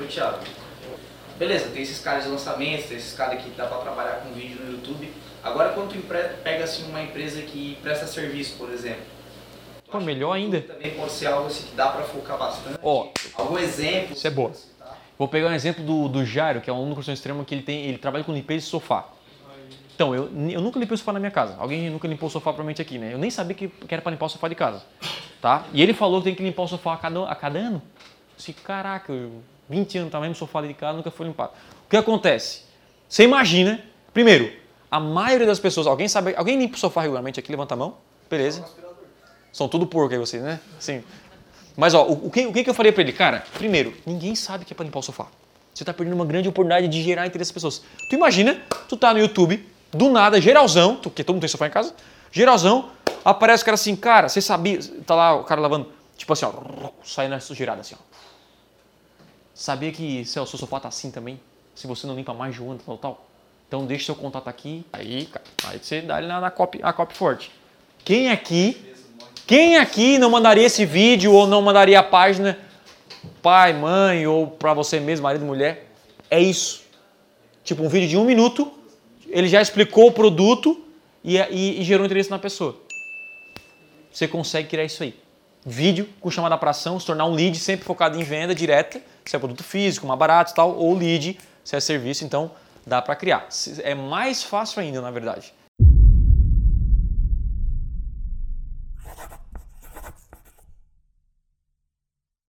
Ô Thiago, beleza, tem esses caras de lançamentos, tem esses caras que dá pra trabalhar com vídeo no YouTube. Agora quando tu pega assim uma empresa que presta serviço, por exemplo. Pô, acha melhor ainda. Também pode ser algo assim que dá pra focar bastante. Ó, Algum exemplo? Isso é boa. Vou pegar um exemplo do, do Jairo, que é um aluno do curso extrema que ele tem, ele trabalha com limpeza de sofá. Então, eu, eu nunca limpei o sofá na minha casa. Alguém nunca limpou o sofá provavelmente aqui, né? Eu nem sabia que, que era para limpar o sofá de casa, tá? E ele falou que tem que limpar o sofá a cada, a cada ano. Se caraca, eu, 20 anos tá mesmo sofá de casa, nunca foi limpado. O que acontece? Você imagina, primeiro, a maioria das pessoas, alguém sabe, alguém limpa o sofá regularmente aqui, levanta a mão, beleza? São tudo porco aí vocês, né? Sim. Mas ó, o, o que, o que eu falei pra ele? Cara, primeiro, ninguém sabe que é pra limpar o sofá. Você tá perdendo uma grande oportunidade de gerar interesse das pessoas. Tu imagina, tu tá no YouTube, do nada, geralzão, tu, porque todo mundo tem sofá em casa, geralzão, aparece o cara assim, cara, você sabia, tá lá o cara lavando, tipo assim, ó, saindo na sujeirada assim, ó. Sabia que seu, seu sofá tá assim também? Se você não limpa mais de um ano, tal, tal. Então deixa seu contato aqui. Aí, cara, aí você dá ele na, na copy, a copy forte. Quem aqui quem aqui não mandaria esse vídeo ou não mandaria a página pai, mãe ou para você mesmo, marido, mulher? É isso. Tipo um vídeo de um minuto, ele já explicou o produto e, e- e gerou interesse na pessoa. Você consegue criar isso aí. Vídeo com chamada para ação, se tornar um lead sempre focado em venda direta, se é produto físico, mais barato e tal, ou lead, se é serviço, então dá para criar. É mais fácil ainda, na verdade.